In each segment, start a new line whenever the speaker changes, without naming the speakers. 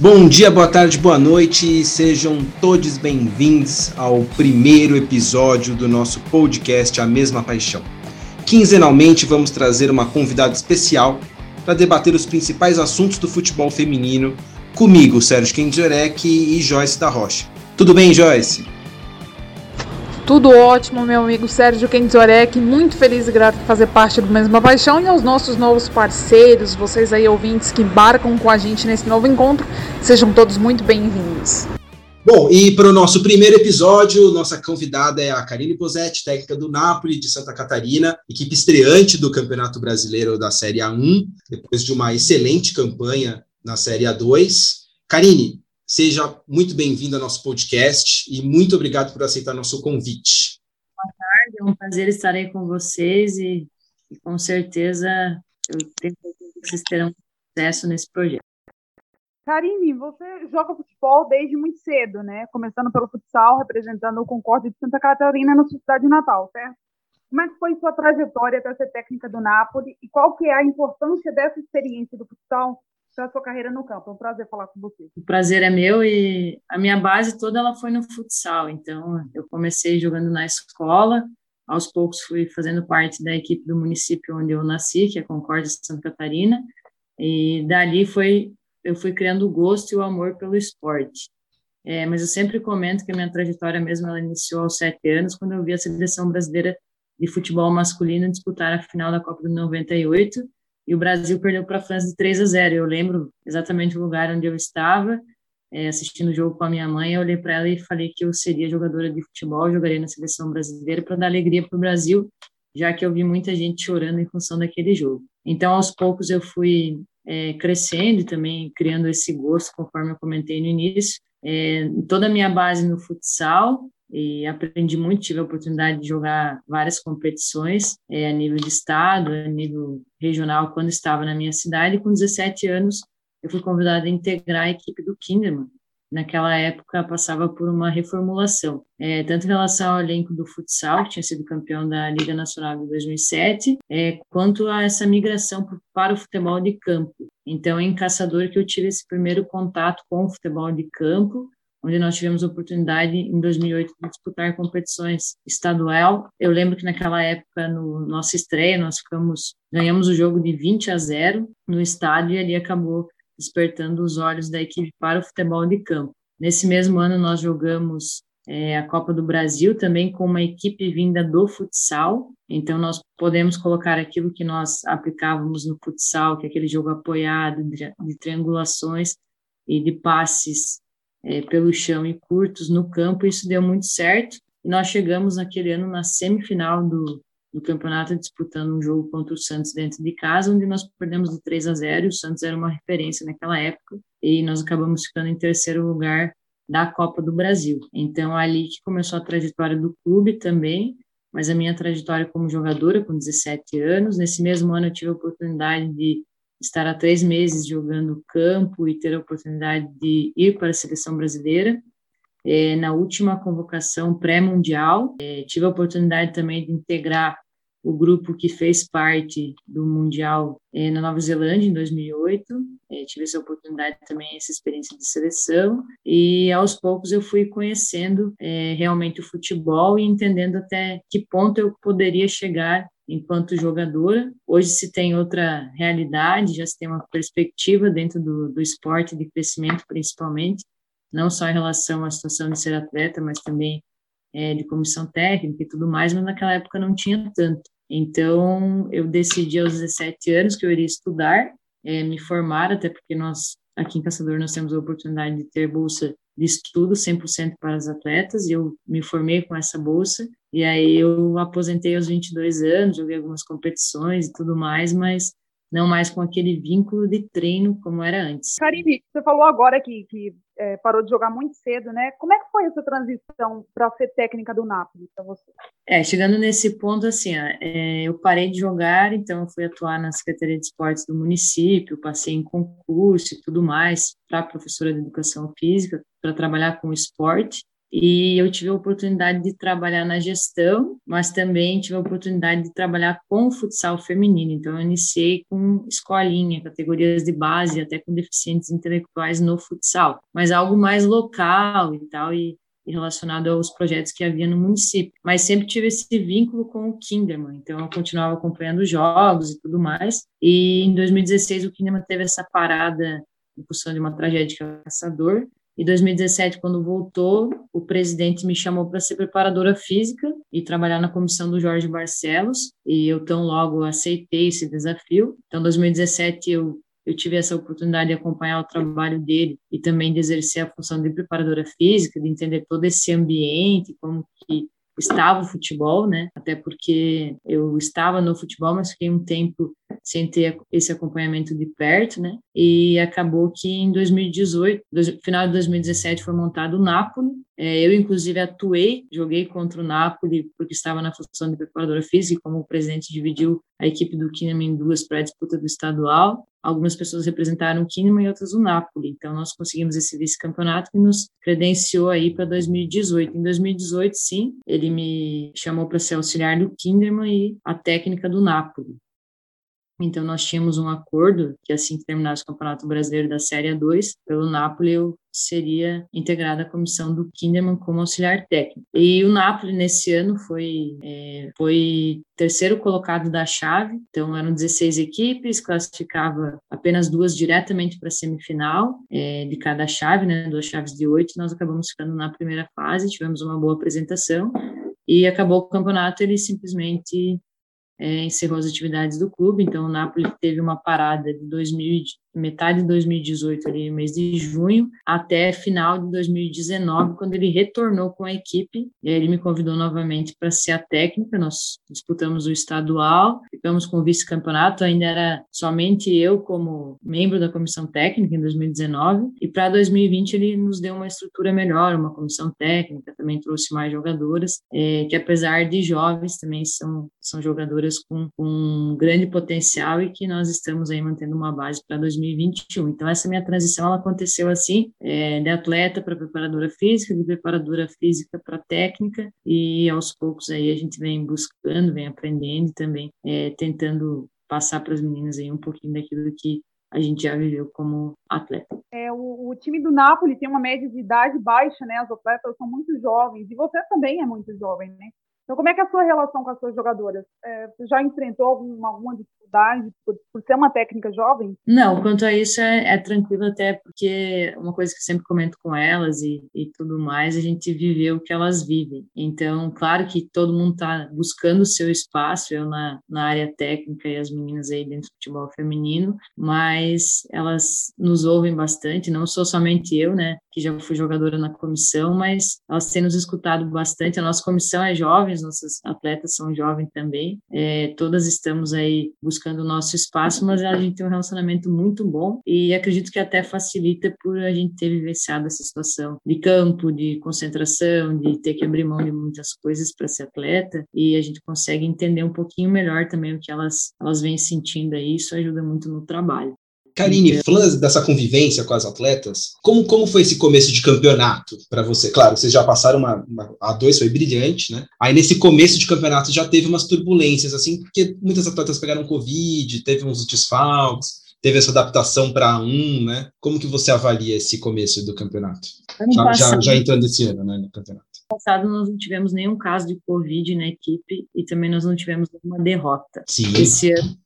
Bom dia, boa tarde, boa noite, sejam todos bem-vindos ao primeiro episódio do nosso podcast A Mesma Paixão. Quinzenalmente vamos trazer uma convidada especial para debater os principais assuntos do futebol feminino comigo, Sérgio Kendzorek e Joyce da Rocha. Tudo bem, Joyce?
Tudo ótimo, meu amigo Sérgio Kendzorek. Muito feliz e grato por fazer parte do Mesma Paixão e aos nossos novos parceiros, vocês aí ouvintes que embarcam com a gente nesse novo encontro, sejam todos muito bem-vindos.
Bom, e para o nosso primeiro episódio, nossa convidada é a Karine Posetti, técnica do Napoli de Santa Catarina, equipe estreante do Campeonato Brasileiro da Série A1, depois de uma excelente campanha na Série A2. Karine, Seja muito bem-vindo ao nosso podcast e muito obrigado por aceitar nosso convite.
Boa tarde, é um prazer estar aí com vocês e, e com certeza eu tenho que vocês terão sucesso nesse projeto.
Karine, você joga futebol desde muito cedo, né? Começando pelo futsal, representando o Concórdia de Santa Catarina na sua cidade natal, certo? Como é que foi sua trajetória até ser técnica do Napoli e qual que é a importância dessa experiência do futsal para sua carreira no campo. É um prazer falar com você.
O prazer é meu e a minha base toda ela foi no futsal. Então, eu comecei jogando na escola, aos poucos fui fazendo parte da equipe do município onde eu nasci, que é Concórdia Santa Catarina, e dali foi eu fui criando o gosto e o amor pelo esporte. É, mas eu sempre comento que a minha trajetória mesmo ela iniciou aos sete anos, quando eu vi a seleção brasileira de futebol masculino disputar a final da Copa do 98 e o Brasil perdeu para a França de 3 a 0. Eu lembro exatamente o lugar onde eu estava, é, assistindo o jogo com a minha mãe. Eu olhei para ela e falei que eu seria jogadora de futebol, jogaria na seleção brasileira para dar alegria para o Brasil, já que eu vi muita gente chorando em função daquele jogo. Então, aos poucos, eu fui é, crescendo e também criando esse gosto, conforme eu comentei no início. É, toda a minha base no futsal, e aprendi muito, tive a oportunidade de jogar várias competições é, a nível de estado, a nível regional, quando estava na minha cidade, e com 17 anos eu fui convidada a integrar a equipe do Kinderman. Naquela época passava por uma reformulação, é, tanto em relação ao elenco do futsal, que tinha sido campeão da Liga Nacional de 2007, é, quanto a essa migração para o futebol de campo. Então, em Caçador que eu tive esse primeiro contato com o futebol de campo, onde nós tivemos a oportunidade em 2008 de disputar competições estadual. Eu lembro que naquela época, no nossa estreia, nós ficamos ganhamos o jogo de 20 a 0 no estádio e ali acabou despertando os olhos da equipe para o futebol de campo. Nesse mesmo ano nós jogamos é, a Copa do Brasil também com uma equipe vinda do futsal. Então nós podemos colocar aquilo que nós aplicávamos no futsal, que é aquele jogo apoiado de, de triangulações e de passes é, pelo chão e curtos no campo, isso deu muito certo. E nós chegamos naquele ano na semifinal do, do campeonato, disputando um jogo contra o Santos dentro de casa, onde nós perdemos de 3 a 0 e o Santos era uma referência naquela época, e nós acabamos ficando em terceiro lugar da Copa do Brasil. Então, ali que começou a trajetória do clube também, mas a minha trajetória como jogadora, com 17 anos. Nesse mesmo ano, eu tive a oportunidade de estar há três meses jogando campo e ter a oportunidade de ir para a seleção brasileira. É, na última convocação pré-mundial, é, tive a oportunidade também de integrar o grupo que fez parte do Mundial é, na Nova Zelândia em 2008. É, tive essa oportunidade também, essa experiência de seleção, e aos poucos eu fui conhecendo é, realmente o futebol e entendendo até que ponto eu poderia chegar enquanto jogadora. Hoje se tem outra realidade, já se tem uma perspectiva dentro do, do esporte de crescimento, principalmente, não só em relação à situação de ser atleta, mas também é, de comissão técnica e tudo mais, mas naquela época não tinha tanto. Então, eu decidi aos 17 anos que eu iria estudar, é, me formar, até porque nós, aqui em Caçador, nós temos a oportunidade de ter bolsa de estudo 100% para as atletas, e eu me formei com essa bolsa, e aí eu aposentei aos 22 anos, joguei algumas competições e tudo mais, mas não mais com aquele vínculo de treino como era antes.
Karine, você falou agora que, que é, parou de jogar muito cedo, né? Como é que foi essa transição para ser técnica do Napoli para você?
É, chegando nesse ponto, assim, ó, é, eu parei de jogar, então eu fui atuar na Secretaria de Esportes do município, passei em concurso e tudo mais para professora de Educação Física, para trabalhar com esporte. E eu tive a oportunidade de trabalhar na gestão, mas também tive a oportunidade de trabalhar com futsal feminino. Então, eu iniciei com escolinha, categorias de base, até com deficientes intelectuais no futsal, mas algo mais local e tal, e relacionado aos projetos que havia no município. Mas sempre tive esse vínculo com o Kinderman, então eu continuava acompanhando os jogos e tudo mais. E em 2016 o Kinderman teve essa parada em função de uma tragédia que é o caçador. Em 2017, quando voltou, o presidente me chamou para ser preparadora física e trabalhar na comissão do Jorge Barcelos, e eu tão logo aceitei esse desafio. Então, em 2017, eu eu tive essa oportunidade de acompanhar o trabalho dele e também de exercer a função de preparadora física, de entender todo esse ambiente, como que estava o futebol, né? Até porque eu estava no futebol, mas fiquei um tempo sem ter esse acompanhamento de perto, né? E acabou que em 2018, final de 2017, foi montado o Napoli. É, eu, inclusive, atuei, joguei contra o Napoli, porque estava na função de preparadora física, e como o presidente dividiu a equipe do Kinema em duas para a disputa do estadual. Algumas pessoas representaram o Kinema e outras o Napoli. Então, nós conseguimos esse vice-campeonato que nos credenciou aí para 2018. Em 2018, sim, ele me chamou para ser auxiliar do Kinderman e a técnica do Napoli. Então, nós tínhamos um acordo que, assim que terminasse o Campeonato Brasileiro da Série 2, pelo Napoli, eu seria integrada à comissão do Kinderman como auxiliar técnico. E o Napoli, nesse ano, foi, é, foi terceiro colocado da chave, então eram 16 equipes, classificava apenas duas diretamente para a semifinal é, de cada chave, né, duas chaves de oito, nós acabamos ficando na primeira fase, tivemos uma boa apresentação, e acabou o campeonato, ele simplesmente é, encerrou as atividades do clube, então o Napoli teve uma parada de 2000, metade de 2018, ali, mês de junho, até final de 2019, quando ele retornou com a equipe. E aí ele me convidou novamente para ser a técnica. Nós disputamos o estadual, ficamos com o vice-campeonato. Ainda era somente eu como membro da comissão técnica em 2019. E para 2020 ele nos deu uma estrutura melhor, uma comissão técnica, também trouxe mais jogadoras, é, que apesar de jovens, também são, são jogadoras com, com um grande potencial e que nós estamos aí mantendo uma base para 2020 2021. Então, essa minha transição ela aconteceu assim, é, de atleta para preparadora física, de preparadora física para técnica, e aos poucos aí a gente vem buscando, vem aprendendo e também é, tentando passar para as meninas aí um pouquinho daquilo que a gente já viveu como atleta.
É, o, o, time do Napoli tem uma média de idade baixa, né? As atletas são muito jovens, e você também é muito jovem, né? Então, como é que é a sua relação com as suas jogadoras? É, você já enfrentou alguma, alguma dificuldade por, por, ser uma técnica jovem?
Não, quanto a isso é, é, tranquilo até porque uma coisa que eu sempre comento com elas e, e tudo mais, a gente viveu o que elas vivem. Então, claro que todo mundo está buscando o seu espaço, eu na, na área técnica e as meninas aí dentro do futebol feminino, mas elas nos ouvem bastante, não sou somente eu, né, que já fui jogadora na comissão, mas elas têm nos escutado bastante. A nossa comissão é jovem, as nossas atletas são jovens também. É, todas estamos aí buscando o nosso espaço, mas a gente tem um relacionamento muito bom e acredito que até facilita por a gente ter vivenciado essa situação de campo, de concentração, de ter que abrir mão de muitas coisas para ser atleta e a gente consegue entender um pouquinho melhor também o que elas, elas vêm sentindo aí, isso ajuda muito no trabalho.
Karine, falando dessa convivência com as atletas, como, como foi esse começo de campeonato para você? Claro, vocês já passaram uma, uma, A dois foi brilhante, né? Aí nesse começo de campeonato já teve umas turbulências, assim, porque muitas atletas pegaram Covid, teve uns desfalques, teve essa adaptação para um, né? Como que você avalia esse começo do campeonato? Já, já, já, entrando esse ano, né, no campeonato.
Passado nós não tivemos nenhum caso de Covid na equipe e também nós não tivemos nenhuma derrota.
Sim.
Esse ano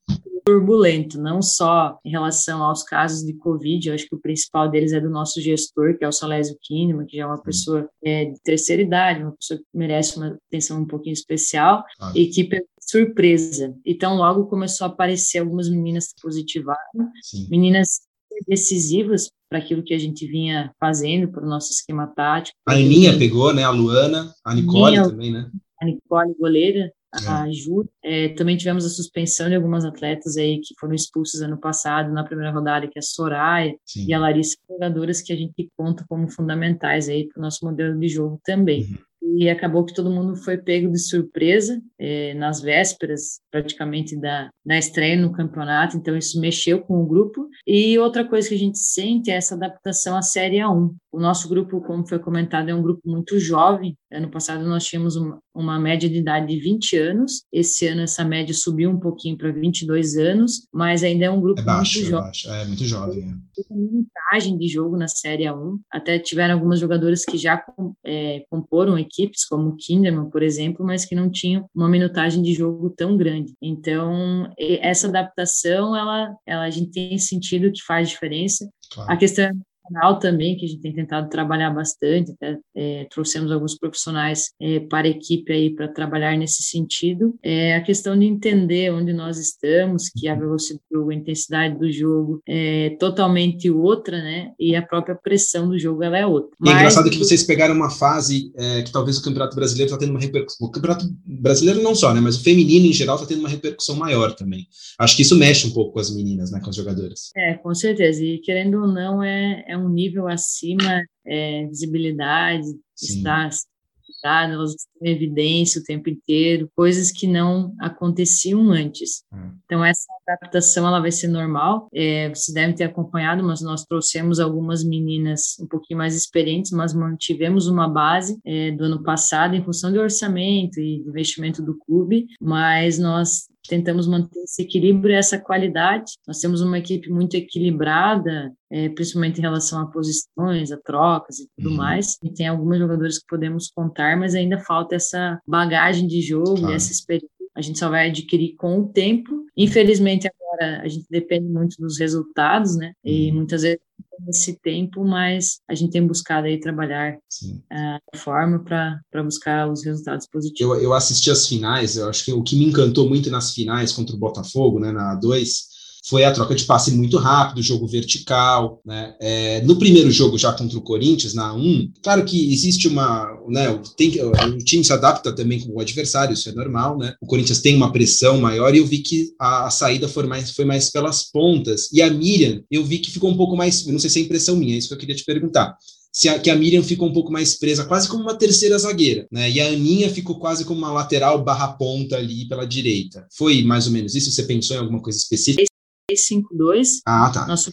turbulento, não só em relação aos casos de Covid, eu acho que o principal deles é do nosso gestor, que é o Salésio Kinneman, que já é uma pessoa é, de terceira idade, uma pessoa que merece uma atenção um pouquinho especial, ah. e que surpresa. Então, logo começou a aparecer algumas meninas positivadas, Sim. meninas decisivas para aquilo que a gente vinha fazendo para o nosso esquema tático.
A Aninha pegou, né? A Luana, a Nicole Aninha, também, né?
A Nicole, goleira, a é. Ju. É, também tivemos a suspensão de algumas atletas aí que foram expulsas ano passado na primeira rodada, que é a Soraya Sim. e a Larissa, jogadoras que a gente conta como fundamentais aí para o nosso modelo de jogo também. Uhum e acabou que todo mundo foi pego de surpresa é, nas vésperas praticamente da, da estreia no campeonato, então isso mexeu com o grupo. E outra coisa que a gente sente é essa adaptação à Série A1. O nosso grupo, como foi comentado, é um grupo muito jovem. Ano passado nós tínhamos uma, uma média de idade de 20 anos. Esse ano essa média subiu um pouquinho para 22 anos, mas ainda é um grupo
é baixo,
muito
é
jovem.
Baixo, é muito jovem. É.
Tem minutagem de jogo na Série A1. Até tiveram algumas jogadoras que já é, comporam equipes, como o Kinderman, por exemplo, mas que não tinham uma minutagem de jogo tão grande. Então, essa adaptação, ela, ela a gente tem sentido que faz diferença. Claro. A questão também, que a gente tem tentado trabalhar bastante, até, é, trouxemos alguns profissionais é, para a equipe aí para trabalhar nesse sentido. É a questão de entender onde nós estamos, que a velocidade do jogo, a intensidade do jogo é totalmente outra, né? E a própria pressão do jogo ela é outra.
E é engraçado que vocês pegaram uma fase é, que talvez o Campeonato Brasileiro está tendo uma repercussão. O Campeonato Brasileiro não só, né? Mas o feminino em geral está tendo uma repercussão maior também. Acho que isso mexe um pouco com as meninas, né? Com as jogadoras.
É, com certeza. E querendo ou não, é, é um nível acima, é, visibilidade, Sim. está elas estão em evidência o tempo inteiro, coisas que não aconteciam antes. Hum. Então, essa adaptação ela vai ser normal. É, vocês devem ter acompanhado, mas nós trouxemos algumas meninas um pouquinho mais experientes, mas mantivemos uma base é, do ano passado em função de orçamento e investimento do clube, mas nós tentamos manter esse equilíbrio e essa qualidade. Nós temos uma equipe muito equilibrada, é, principalmente em relação a posições, a trocas e tudo uhum. mais. E tem alguns jogadores que podemos contar, mas ainda falta essa bagagem de jogo claro. essa experiência. A gente só vai adquirir com o tempo. Infelizmente, agora a gente depende muito dos resultados, né? E uhum. muitas vezes esse tempo, mas a gente tem buscado aí trabalhar a uh, forma para buscar os resultados positivos.
Eu, eu assisti as finais, eu acho que o que me encantou muito nas finais contra o Botafogo, né, na A2, foi a troca de passe muito rápido, jogo vertical, né? É, no primeiro jogo já contra o Corinthians, na 1, claro que existe uma, né, tem, o time se adapta também com o adversário, isso é normal, né? O Corinthians tem uma pressão maior e eu vi que a, a saída foi mais, foi mais pelas pontas. E a Miriam, eu vi que ficou um pouco mais, não sei se é impressão minha, é isso que eu queria te perguntar se a, que a Miriam ficou um pouco mais presa, quase como uma terceira zagueira, né? E a Aninha ficou quase como uma lateral barra ponta ali pela direita. Foi mais ou menos isso? Você pensou em alguma coisa específica?
352.
Ah, tá.
Nós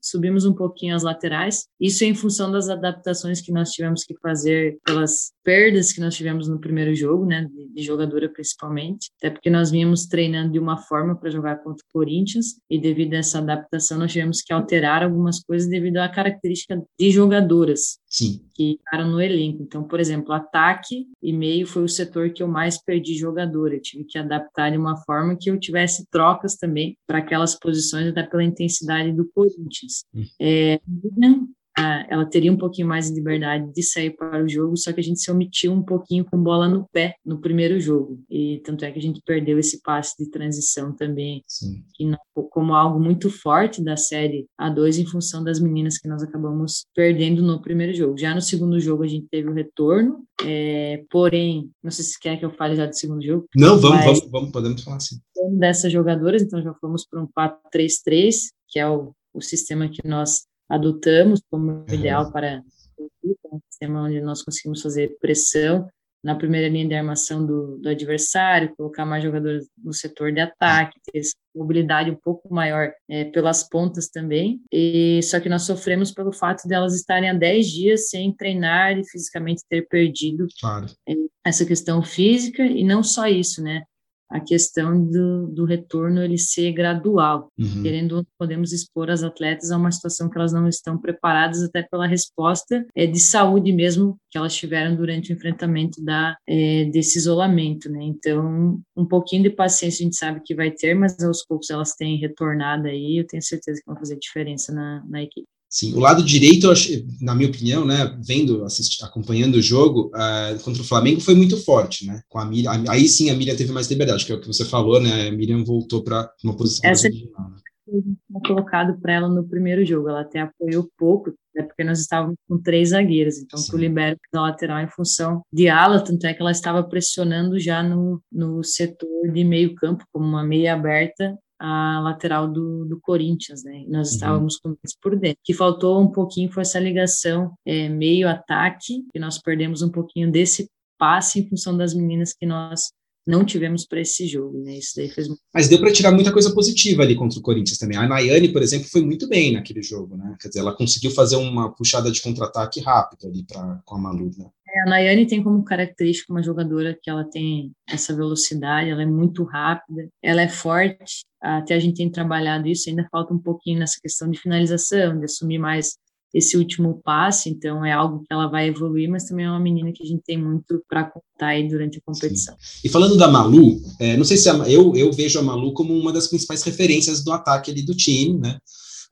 subimos um pouquinho as laterais. Isso em função das adaptações que nós tivemos que fazer pelas perdas que nós tivemos no primeiro jogo, né, de, de jogadora principalmente, até porque nós vínhamos treinando de uma forma para jogar contra o Corinthians e devido a essa adaptação nós tivemos que alterar algumas coisas devido à característica de jogadoras.
Sim.
Que ficaram no elenco. Então, por exemplo, ataque e meio foi o setor que eu mais perdi jogadora. Eu tive que adaptar de uma forma que eu tivesse trocas também para aquelas posições, até pela intensidade do Corinthians. Hum. É, ela teria um pouquinho mais de liberdade de sair para o jogo, só que a gente se omitiu um pouquinho com bola no pé no primeiro jogo. E tanto é que a gente perdeu esse passe de transição também, não, como algo muito forte da série A2 em função das meninas que nós acabamos perdendo no primeiro jogo. Já no segundo jogo a gente teve o retorno, é, porém, não sei se quer que eu fale já do segundo jogo.
Não, vamos, vamos, vamos, podemos falar assim.
Dessas jogadoras, então já fomos para um 4-3-3, que é o, o sistema que nós adotamos como uhum. ideal para um sistema onde nós conseguimos fazer pressão na primeira linha de armação do, do adversário, colocar mais jogadores no setor de ataque, ter mobilidade um pouco maior é, pelas pontas também. E só que nós sofremos pelo fato de elas estarem há 10 dias sem treinar e fisicamente ter perdido
claro.
essa questão física e não só isso, né? A questão do, do retorno ele ser gradual, uhum. querendo podemos expor as atletas a uma situação que elas não estão preparadas até pela resposta é, de saúde mesmo que elas tiveram durante o enfrentamento da, é, desse isolamento, né? Então, um pouquinho de paciência a gente sabe que vai ter, mas aos poucos elas têm retornado aí, eu tenho certeza que vão fazer diferença na, na equipe.
Sim, o lado direito, na minha opinião, né, vendo, assisti, acompanhando o jogo uh, contra o Flamengo, foi muito forte, né? Com a Miriam, aí sim a Miriam teve mais liberdade, que é o que você falou, né? A Miriam voltou para uma posição
Essa original. Né? colocado para ela no primeiro jogo, ela até apoiou pouco, né, porque nós estávamos com três zagueiras, então sim. tu libera na lateral em função de ala, tanto é que ela estava pressionando já no, no setor de meio campo, como uma meia aberta, a lateral do, do Corinthians, né? Nós uhum. estávamos com isso por dentro. O que faltou um pouquinho foi essa ligação é, meio-ataque, que nós perdemos um pouquinho desse passe em função das meninas que nós não tivemos para esse jogo, né? Isso daí fez
Mas deu para tirar muita coisa positiva ali contra o Corinthians também. A Nayane, por exemplo, foi muito bem naquele jogo, né? Quer dizer, ela conseguiu fazer uma puxada de contra-ataque rápido ali pra, com a Malu, né?
É, a Nayane tem como característica uma jogadora que ela tem essa velocidade, ela é muito rápida, ela é forte, até a gente tem trabalhado isso, ainda falta um pouquinho nessa questão de finalização, de assumir mais esse último passe, então é algo que ela vai evoluir, mas também é uma menina que a gente tem muito para contar aí durante a competição.
Sim. E falando da Malu, é, não sei se a, eu, eu vejo a Malu como uma das principais referências do ataque ali do time, né?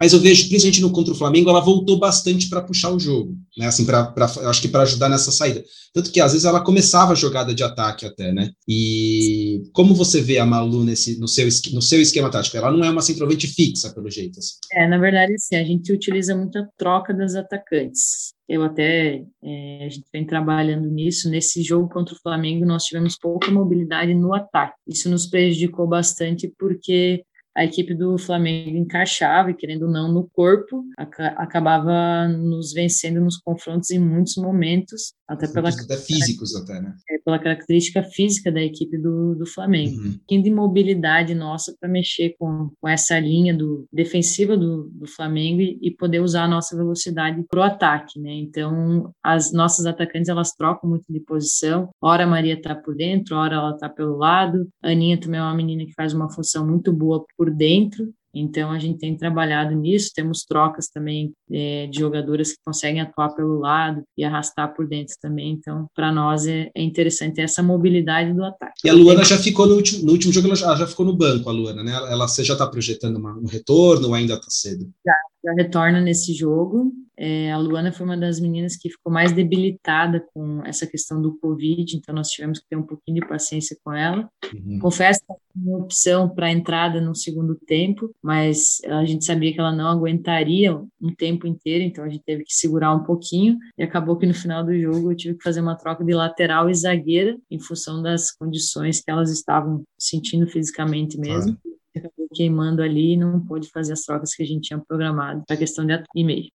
Mas eu vejo, principalmente no contra o Flamengo, ela voltou bastante para puxar o jogo, né? Assim, para acho que para ajudar nessa saída. Tanto que às vezes ela começava a jogada de ataque até, né? E como você vê a Malu nesse, no, seu, no seu esquema tático? Ela não é uma centroavante fixa, pelo jeito. Assim.
É, na verdade, sim, a gente utiliza muita troca das atacantes. Eu até, é, a gente vem trabalhando nisso. Nesse jogo contra o Flamengo, nós tivemos pouca mobilidade no ataque. Isso nos prejudicou bastante porque a equipe do Flamengo encaixava e, querendo ou não, no corpo, acabava nos vencendo nos confrontos em muitos momentos, até pela
até físicos até, né?
É, pela característica física da equipe do, do Flamengo. Uhum. Um de mobilidade nossa para mexer com, com essa linha do defensiva do, do Flamengo e, e poder usar a nossa velocidade para o ataque, né? Então, as nossas atacantes elas trocam muito de posição. Ora a Maria está por dentro, ora ela está pelo lado. A Aninha também é uma menina que faz uma função muito boa por por dentro. Então, a gente tem trabalhado nisso, temos trocas também é, de jogadoras que conseguem atuar pelo lado e arrastar por dentro também. Então, para nós é, é, interessante essa mobilidade do ataque.
E a Luana já ficou no último, no último jogo, ela já, já ficou no banco, a Luana, né? Ela, você já está projetando uma, um retorno ou ainda está cedo?
Já, já retorna nesse jogo. É, a Luana foi uma das meninas que ficou mais debilitada com essa questão do Covid, então nós tivemos que ter um pouquinho de paciência com ela. Uhum. Confesso que uma opção para entrada no segundo tempo, mas a gente sabia que ela não aguentaria um tempo inteiro, então a gente teve que segurar um pouquinho e acabou que no final do jogo eu tive que fazer uma troca de lateral e zagueira em função das condições que elas estavam sentindo fisicamente mesmo. acabou queimando ali e não pôde fazer as trocas que a gente tinha programado para a questão de e-mail.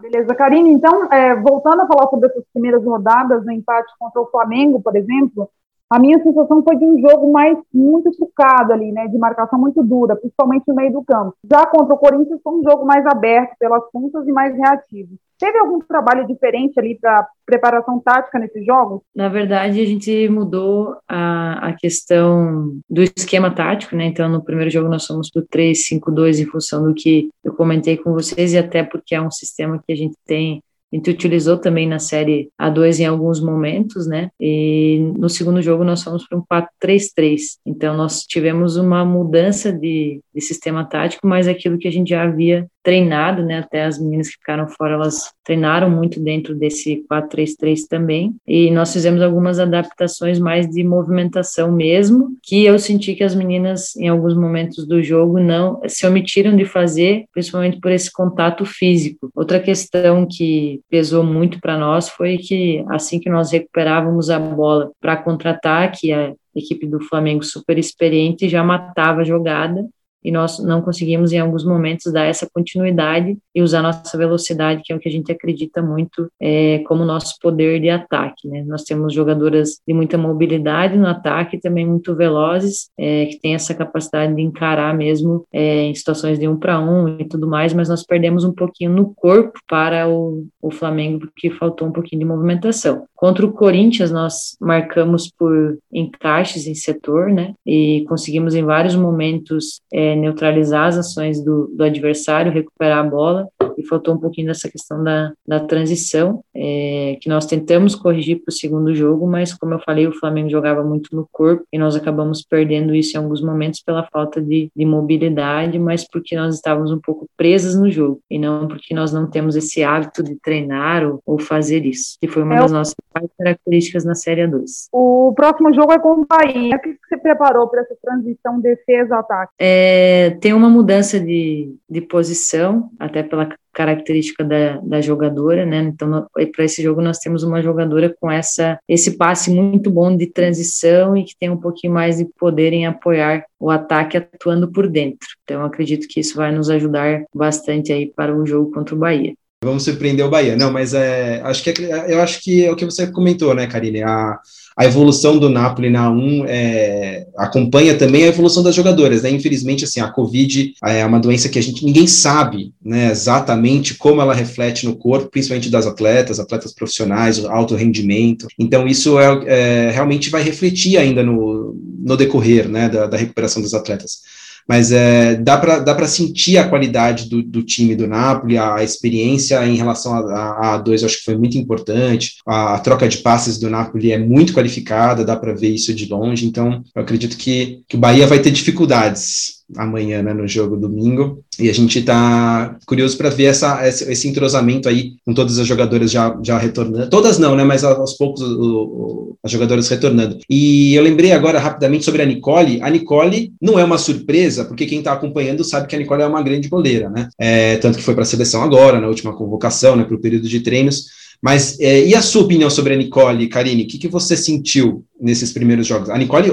Beleza. Karine, então, é, voltando a falar sobre essas primeiras rodadas, no empate contra o Flamengo, por exemplo, a minha sensação foi de um jogo mais muito trucado ali, né, de marcação muito dura, principalmente no meio do campo. Já contra o Corinthians foi um jogo mais aberto pelas pontas e mais reativo. Teve algum trabalho diferente ali para preparação tática nesses jogos?
Na verdade, a gente mudou a, a questão do esquema tático, né? Então, no primeiro jogo nós fomos para o 3-5-2 em função do que eu comentei com vocês e até porque é um sistema que a gente tem a gente utilizou também na série A2 em alguns momentos, né? E no segundo jogo nós fomos para um 4-3-3. Então nós tivemos uma mudança de, de sistema tático, mas aquilo que a gente já havia treinado, né? Até as meninas que ficaram fora, elas treinaram muito dentro desse 4-3-3 também. E nós fizemos algumas adaptações mais de movimentação mesmo, que eu senti que as meninas, em alguns momentos do jogo, não se omitiram de fazer, principalmente por esse contato físico. Outra questão que pesou muito para nós foi que assim que nós recuperávamos a bola para contra-ataque, a equipe do Flamengo super experiente já matava a jogada e nós não conseguimos em alguns momentos dar essa continuidade e usar nossa velocidade, que é o que a gente acredita muito é, como nosso poder de ataque. Né? Nós temos jogadoras de muita mobilidade no ataque, também muito velozes, é, que têm essa capacidade de encarar mesmo é, em situações de um para um e tudo mais, mas nós perdemos um pouquinho no corpo para o, o Flamengo, porque faltou um pouquinho de movimentação. Contra o Corinthians, nós marcamos por encaixes em setor, né? E conseguimos em vários momentos é, neutralizar as ações do, do adversário, recuperar a bola e faltou um pouquinho dessa questão da, da transição, é, que nós tentamos corrigir para o segundo jogo, mas como eu falei, o Flamengo jogava muito no corpo e nós acabamos perdendo isso em alguns momentos pela falta de, de mobilidade, mas porque nós estávamos um pouco presas no jogo e não porque nós não temos esse hábito de treinar ou, ou fazer isso, que foi uma é das nossas características na Série 2.
O próximo jogo é com o Bahia. O que você preparou para essa transição defesa-ataque?
É, tem uma mudança de, de posição, até pela característica da, da jogadora, né? Então, para esse jogo nós temos uma jogadora com essa esse passe muito bom de transição e que tem um pouquinho mais de poder em apoiar o ataque atuando por dentro. Então, acredito que isso vai nos ajudar bastante aí para o jogo contra o Bahia.
Vamos surpreender o Bahia. Não, mas é, acho que é, eu acho que é o que você comentou, né, Karine? A, a evolução do Napoli na 1 é, acompanha também a evolução das jogadoras, né? Infelizmente, assim, a Covid é uma doença que a gente ninguém sabe, né, exatamente como ela reflete no corpo, principalmente das atletas, atletas profissionais, alto rendimento. Então, isso é, é realmente vai refletir ainda no, no decorrer, né, da, da recuperação dos atletas mas é, dá para dá sentir a qualidade do, do, time do Napoli, a, a experiência em relação a, a, dois, acho que foi muito importante, a, a, troca de passes do Napoli é muito qualificada, dá para ver isso de longe, então eu acredito que, que o Bahia vai ter dificuldades amanhã, né, no jogo domingo. E a gente está curioso para ver essa, esse, entrosamento aí com todas as jogadoras já, já retornando. Todas não, né, mas aos poucos o, o, as jogadoras retornando. E eu lembrei agora rapidamente sobre a Nicole. A Nicole não é uma surpresa, porque quem está acompanhando sabe que a Nicole é uma grande goleira, né? É, tanto que foi para a seleção agora, na última convocação, né, para o período de treinos. Mas é, e a sua opinião sobre a Nicole, Karine? O que, que você sentiu nesses primeiros jogos? A Nicole,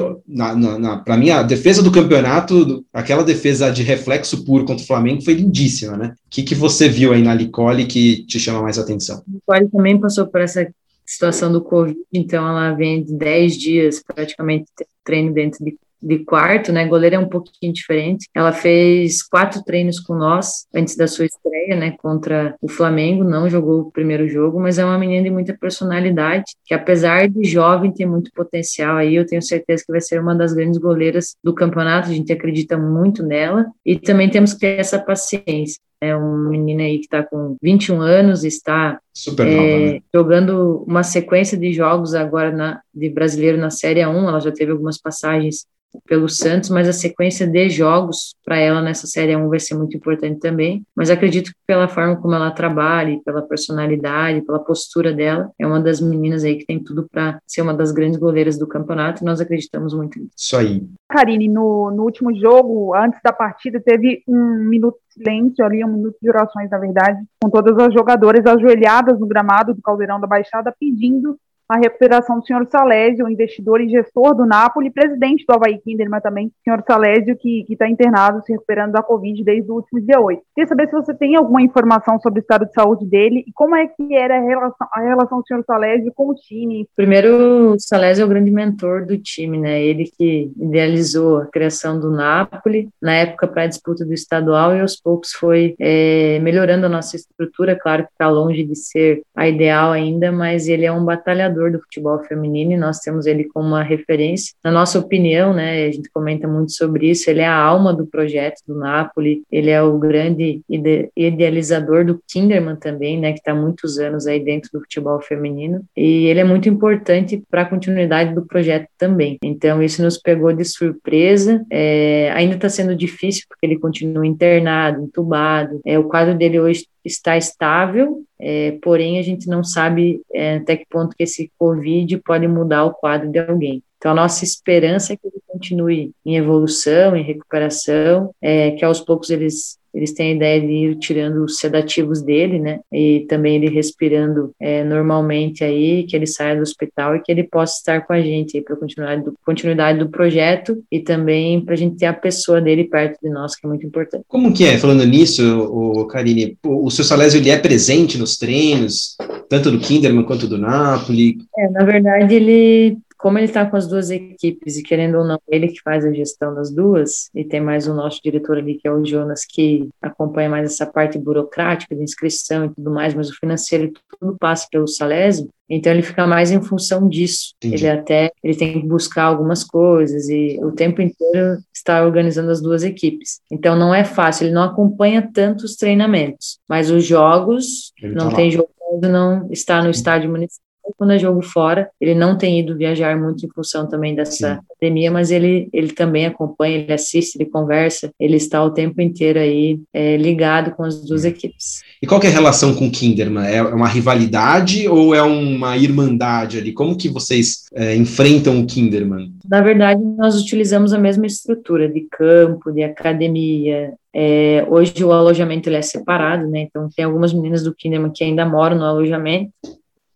para mim, a defesa do campeonato, aquela defesa de reflexo puro contra o Flamengo foi lindíssima, né? O que, que você viu aí na Nicole que te chama mais atenção?
A Nicole também passou por essa situação do Covid, então ela vem de 10 dias praticamente treino dentro de de quarto, né? Goleira é um pouquinho diferente. Ela fez quatro treinos com nós antes da sua estreia, né? Contra o Flamengo. Não jogou o primeiro jogo, mas é uma menina de muita personalidade, que apesar de jovem, tem muito potencial aí. Eu tenho certeza que vai ser uma das grandes goleiras do campeonato. A gente acredita muito nela e também temos que ter essa paciência. É uma menina aí que está com 21 anos, está
Super nova, é, né?
jogando uma sequência de jogos agora na, de brasileiro na Série 1. Ela já teve algumas passagens pelo Santos, mas a sequência de jogos para ela nessa Série 1 vai ser muito importante também. Mas acredito que pela forma como ela trabalha, pela personalidade, pela postura dela, é uma das meninas aí que tem tudo para ser uma das grandes goleiras do campeonato e nós acreditamos muito nisso.
Isso aí.
Karine, no, no último jogo, antes da partida, teve um minuto de silêncio ali, um minuto de orações, na verdade, com todas as jogadoras ajoelhadas no gramado do Caldeirão da Baixada pedindo a recuperação do senhor Salésio, investidor e gestor do Napoli, presidente do Havaí Kinderman também, senhor Salésio, que está internado, se recuperando da Covid desde o último dia 8. Queria saber se você tem alguma informação sobre o estado de saúde dele e como é que era a relação, a relação do senhor Salésio com o time.
Primeiro, o Salésio é o grande mentor do time, né? Ele que idealizou a criação do Napoli, na época para a disputa do estadual, e aos poucos foi é, melhorando a nossa estrutura, claro que está longe de ser a ideal ainda, mas ele é um batalhador do futebol feminino e nós temos ele como uma referência. Na nossa opinião, né, a gente comenta muito sobre isso, ele é a alma do projeto do Napoli, ele é o grande ide idealizador do Kinderman também, né, que está muitos anos aí dentro do futebol feminino, e ele é muito importante para a continuidade do projeto também. Então, isso nos pegou de surpresa, é, ainda está sendo difícil, porque ele continua internado, entubado, é, o quadro dele hoje está estável, é, porém a gente não sabe é, até que ponto que esse Covid pode mudar o quadro de alguém. Então, a nossa esperança é que ele continue em evolução, em recuperação, é, que aos poucos eles eles têm a ideia de ir tirando os sedativos dele, né? E também ele respirando é, normalmente aí, que ele saia do hospital e que ele possa estar com a gente para continuidade do, continuidade do projeto e também para a gente ter a pessoa dele perto de nós, que é muito importante.
Como que é, falando nisso, o Karine, o, o seu Salésio, ele é presente nos treinos, tanto do Kinderman quanto do Napoli?
É, na verdade, ele como ele está com as duas equipes e querendo ou não, ele que faz a gestão das duas, e tem mais o nosso diretor ali, que é o Jonas, que acompanha mais essa parte burocrática de inscrição e tudo mais, mas o financeiro tudo passa pelo Salésio, então ele fica mais em função disso. Entendi. Ele até ele tem que buscar algumas coisas e o tempo inteiro está organizando as duas equipes. Então não é fácil, ele não acompanha tanto os treinamentos, mas os jogos ele não tá tem jogo não está no estádio municipal quando é jogo fora. Ele não tem ido viajar muito em função também dessa Sim. pandemia, mas ele, ele também acompanha, ele assiste, ele conversa, ele está o tempo inteiro aí é, ligado com as duas é. equipes.
E qual é a relação com o Kinderman? É uma rivalidade ou é uma irmandade ali? Como que vocês é, enfrentam o Kinderman?
Na verdade, nós utilizamos a mesma estrutura de campo, de academia, é, hoje o alojamento ele é separado, né? Então tem algumas meninas do Kinderman que ainda moram no alojamento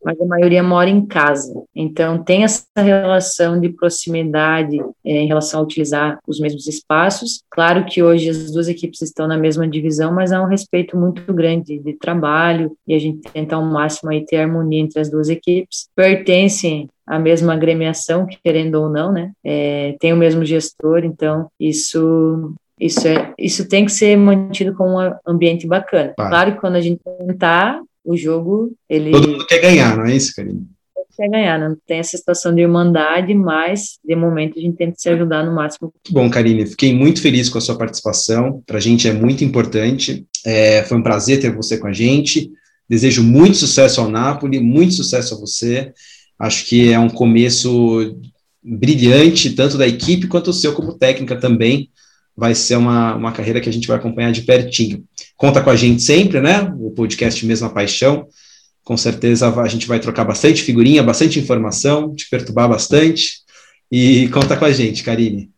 mas a maioria mora em casa. Então, tem essa relação de proximidade é, em relação a utilizar os mesmos espaços. Claro que hoje as duas equipes estão na mesma divisão, mas há um respeito muito grande de trabalho e a gente tenta ao máximo aí ter harmonia entre as duas equipes. Pertencem à mesma agremiação, querendo ou não, né? É, tem o mesmo gestor, então isso isso, é, isso tem que ser mantido com um ambiente bacana. Claro que quando a gente tentar, o jogo, ele...
Todo mundo quer ganhar, não é isso, Karine?
Quer ganhar, não tem essa situação de irmandade, mas, de momento, a gente tenta se ajudar no máximo.
Muito bom, Karine. Fiquei muito feliz com a sua participação. Para a gente é muito importante. É, foi um prazer ter você com a gente. Desejo muito sucesso ao Napoli, muito sucesso a você. Acho que é um começo brilhante, tanto da equipe quanto o seu como técnica também vai ser uma, uma carreira que a gente vai acompanhar de pertinho. Conta com a gente sempre, né? O podcast Mesma Paixão. Com certeza a gente vai trocar bastante figurinha, bastante informação, te perturbar bastante. E conta com a gente, Karine.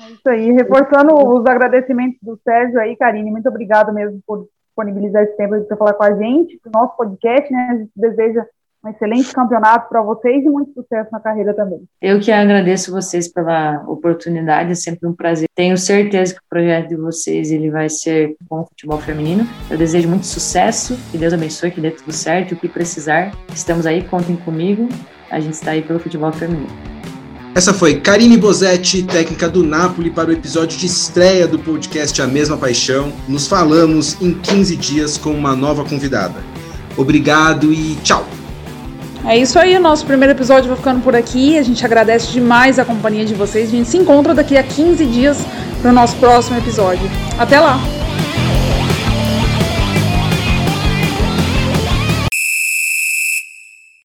É isso aí. Reforçando os agradecimentos do Sérgio aí, Karine, muito obrigado mesmo por disponibilizar esse tempo para falar com a gente, para o nosso podcast, né? A gente deseja um excelente campeonato para vocês e muito sucesso na carreira também.
Eu que agradeço vocês pela oportunidade, é sempre um prazer. Tenho certeza que o projeto de vocês ele vai ser bom futebol feminino. Eu desejo muito sucesso, que Deus abençoe, que dê tudo certo, o que precisar. Estamos aí, contem comigo. A gente está aí pelo futebol feminino.
Essa foi Karine Bozetti, técnica do Napoli, para o episódio de estreia do podcast A Mesma Paixão. Nos falamos em 15 dias com uma nova convidada. Obrigado e tchau!
É isso aí, o nosso primeiro episódio vai ficando por aqui. A gente agradece demais a companhia de vocês. A gente se encontra daqui a 15 dias para o nosso próximo episódio. Até lá!